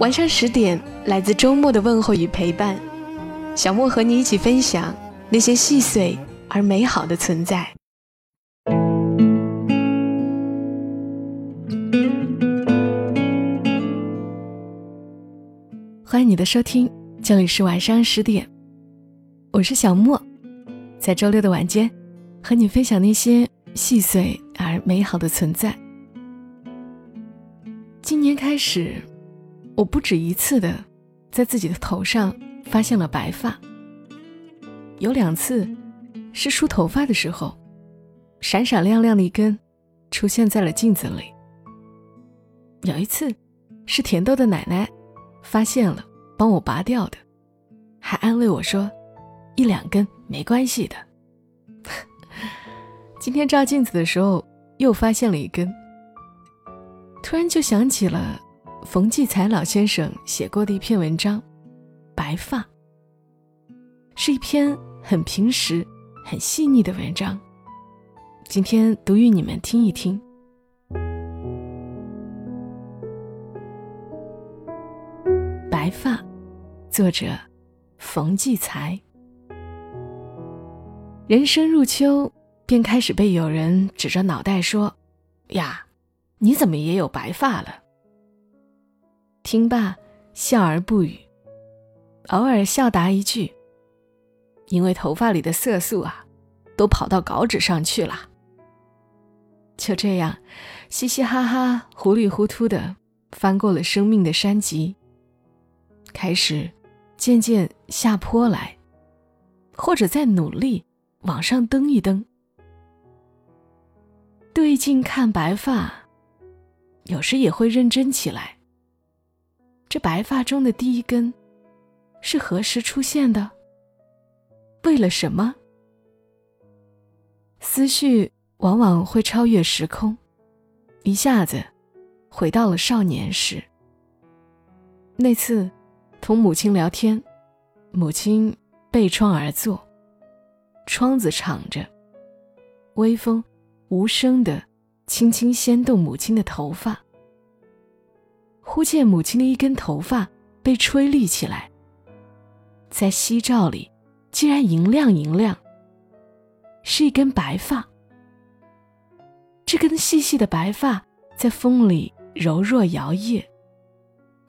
晚上十点，来自周末的问候与陪伴，小莫和你一起分享那些细碎而美好的存在。欢迎你的收听，这里是晚上十点，我是小莫，在周六的晚间和你分享那些细碎而美好的存在。今年开始。我不止一次的在自己的头上发现了白发，有两次是梳头发的时候，闪闪亮亮的一根出现在了镜子里。有一次是甜豆的奶奶发现了，帮我拔掉的，还安慰我说一两根没关系的。今天照镜子的时候又发现了一根，突然就想起了。冯骥才老先生写过的一篇文章，《白发》是一篇很平实、很细腻的文章。今天读与你们听一听。《白发》，作者冯骥才。人生入秋，便开始被有人指着脑袋说：“呀，你怎么也有白发了？”听罢，笑而不语，偶尔笑答一句：“因为头发里的色素啊，都跑到稿纸上去了。”就这样，嘻嘻哈哈、糊里糊涂的翻过了生命的山脊，开始渐渐下坡来，或者再努力往上蹬一蹬。对镜看白发，有时也会认真起来。这白发中的第一根，是何时出现的？为了什么？思绪往往会超越时空，一下子回到了少年时。那次同母亲聊天，母亲背窗而坐，窗子敞着，微风无声的轻轻掀动母亲的头发。忽见母亲的一根头发被吹立起来，在夕照里，竟然银亮银亮。是一根白发。这根细细的白发在风里柔弱摇曳，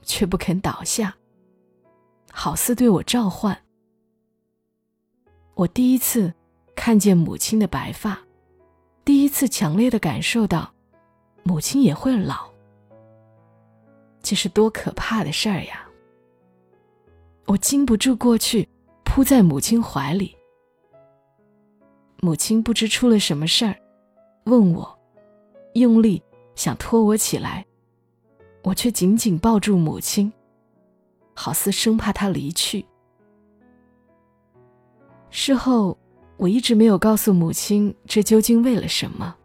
却不肯倒下，好似对我召唤。我第一次看见母亲的白发，第一次强烈的感受到，母亲也会老。这是多可怕的事儿呀！我禁不住过去，扑在母亲怀里。母亲不知出了什么事儿，问我，用力想拖我起来，我却紧紧抱住母亲，好似生怕她离去。事后，我一直没有告诉母亲这究竟为了什么。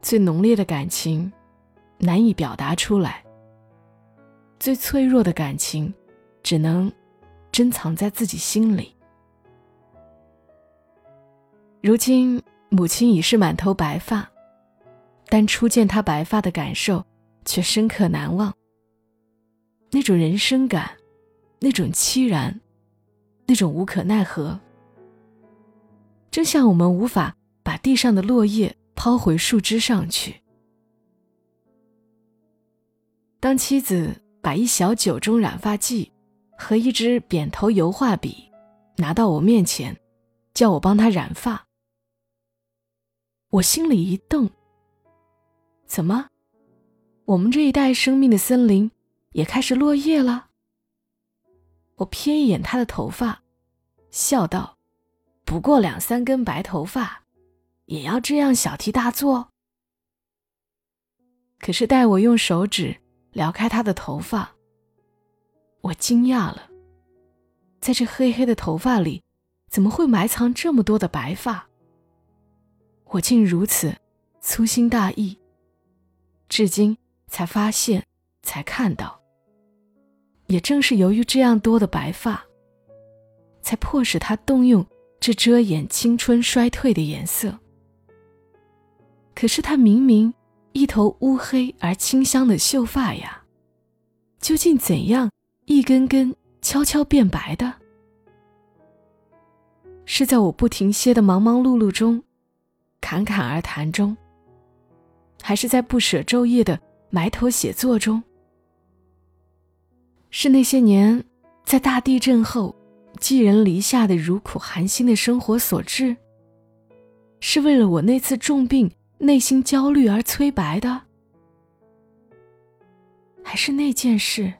最浓烈的感情，难以表达出来。最脆弱的感情，只能珍藏在自己心里。如今母亲已是满头白发，但初见她白发的感受却深刻难忘。那种人生感，那种凄然，那种无可奈何，真像我们无法把地上的落叶抛回树枝上去。当妻子。把一小酒盅染发剂和一支扁头油画笔拿到我面前，叫我帮他染发。我心里一动，怎么，我们这一代生命的森林也开始落叶了？我瞥一眼他的头发，笑道：“不过两三根白头发，也要这样小题大做？”可是待我用手指。撩开他的头发，我惊讶了，在这黑黑的头发里，怎么会埋藏这么多的白发？我竟如此粗心大意，至今才发现，才看到。也正是由于这样多的白发，才迫使他动用这遮掩青春衰退的颜色。可是他明明一头乌黑而清香的秀发呀，究竟怎样一根根悄悄变白的？是在我不停歇的忙忙碌碌中，侃侃而谈中，还是在不舍昼夜的埋头写作中？是那些年在大地震后寄人篱下的如苦寒心的生活所致？是为了我那次重病内心焦虑而催白的？还是那件事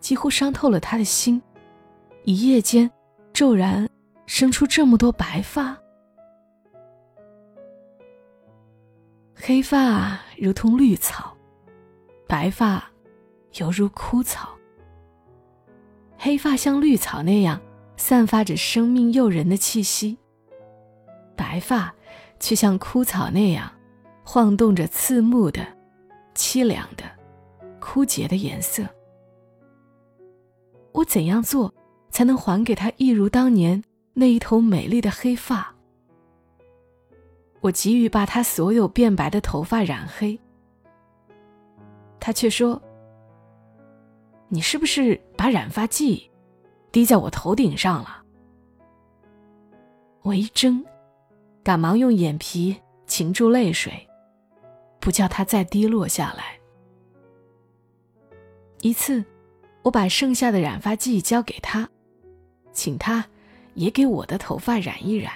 几乎伤透了他的心，一夜间骤然生出这么多白发？黑发如同绿草，白发。犹如枯草，黑发像绿草那样散发着生命诱人的气息，白发却像枯草那样晃动着刺目的、凄凉的、枯竭的颜色。我怎样做才能还给他一如当年那一头美丽的黑发？我急于把他所有变白的头发染黑，他却说。你是不是把染发剂滴在我头顶上了？我一怔，赶忙用眼皮擒住泪水，不叫它再滴落下来。一次，我把剩下的染发剂交给他，请他也给我的头发染一染。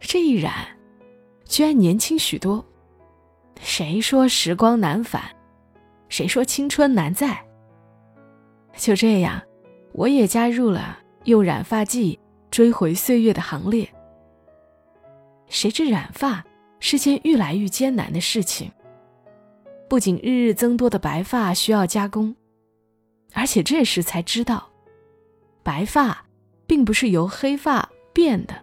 这一染，居然年轻许多。谁说时光难返？谁说青春难在？就这样，我也加入了用染发剂追回岁月的行列。谁知染发是件愈来愈艰难的事情，不仅日日增多的白发需要加工，而且这时才知道，白发并不是由黑发变的，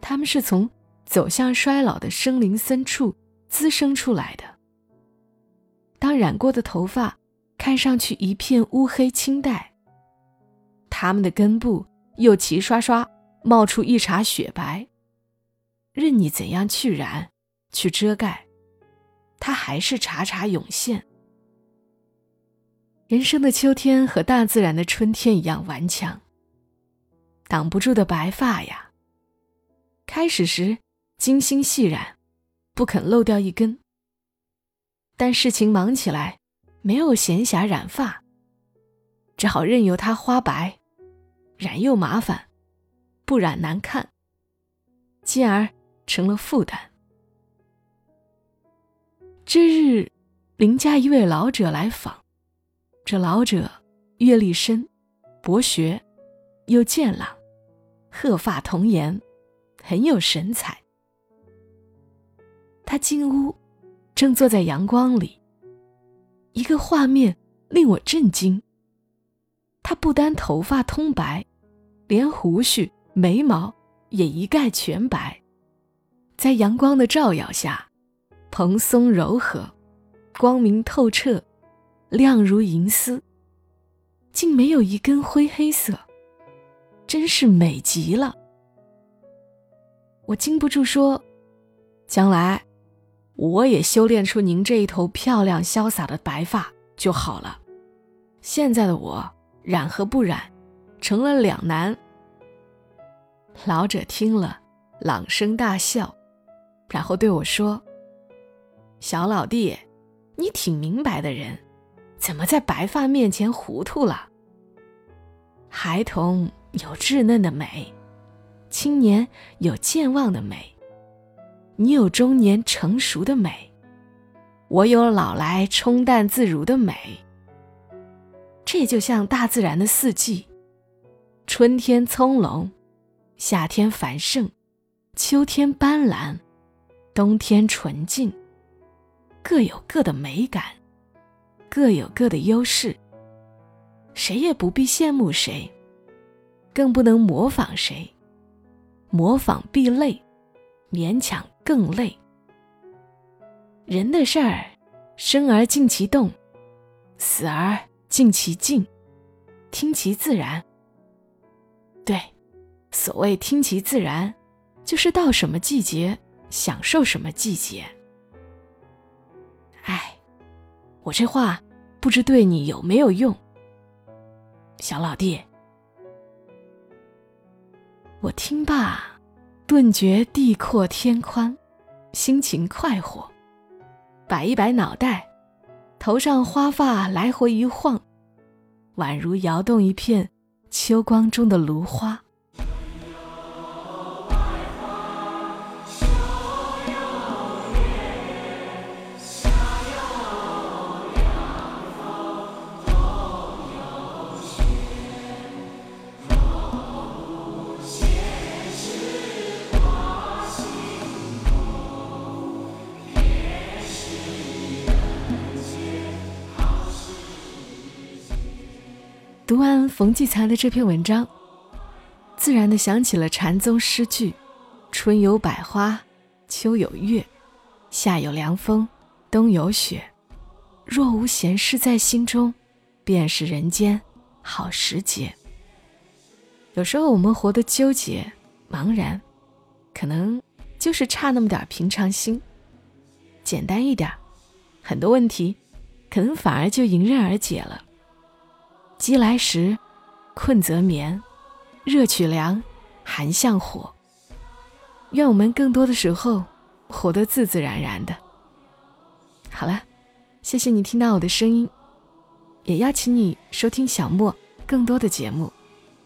它们是从走向衰老的生灵深处滋生出来的。当染过的头发。看上去一片乌黑青黛，它们的根部又齐刷刷冒出一茬雪白，任你怎样去染、去遮盖，它还是茬茬涌现。人生的秋天和大自然的春天一样顽强，挡不住的白发呀。开始时精心细染，不肯漏掉一根，但事情忙起来。没有闲暇染发，只好任由它花白，染又麻烦，不染难看，进而成了负担。这日，邻家一位老者来访，这老者阅历深，博学，又健朗，鹤发童颜，很有神采。他进屋，正坐在阳光里。一个画面令我震惊。他不单头发通白，连胡须、眉毛也一概全白，在阳光的照耀下，蓬松柔和，光明透彻，亮如银丝，竟没有一根灰黑色，真是美极了。我禁不住说：“将来。”我也修炼出您这一头漂亮潇洒的白发就好了。现在的我染和不染，成了两难。老者听了，朗声大笑，然后对我说：“小老弟，你挺明白的人，怎么在白发面前糊涂了？孩童有稚嫩的美，青年有健忘的美。”你有中年成熟的美，我有老来冲淡自如的美。这就像大自然的四季：春天葱茏，夏天繁盛，秋天斑斓，冬天纯净，各有各的美感，各有各的优势，谁也不必羡慕谁，更不能模仿谁。模仿必累，勉强更累。人的事儿，生而静其动，死而静其静，听其自然。对，所谓听其自然，就是到什么季节享受什么季节。哎，我这话不知对你有没有用，小老弟。我听罢，顿觉地阔天宽，心情快活。摆一摆脑袋，头上花发来回一晃，宛如摇动一片秋光中的芦花。读完冯骥才的这篇文章，自然的想起了禅宗诗句：“春有百花，秋有月，夏有凉风，冬有雪。若无闲事在心中，便是人间好时节。”有时候我们活得纠结、茫然，可能就是差那么点平常心。简单一点，很多问题可能反而就迎刃而解了。饥来时，困则眠，热取凉，寒向火。愿我们更多的时候活得自自然然的。好了，谢谢你听到我的声音，也邀请你收听小莫更多的节目。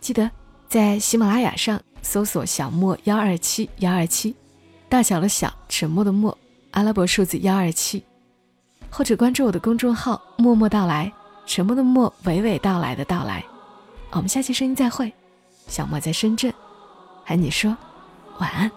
记得在喜马拉雅上搜索“小莫幺二七幺二七”，大小的小，沉默的默，阿拉伯数字幺二七，或者关注我的公众号“默默到来”。沉默的默，娓娓道来的到来。我们下期声音再会。小莫在深圳，喊你说晚安。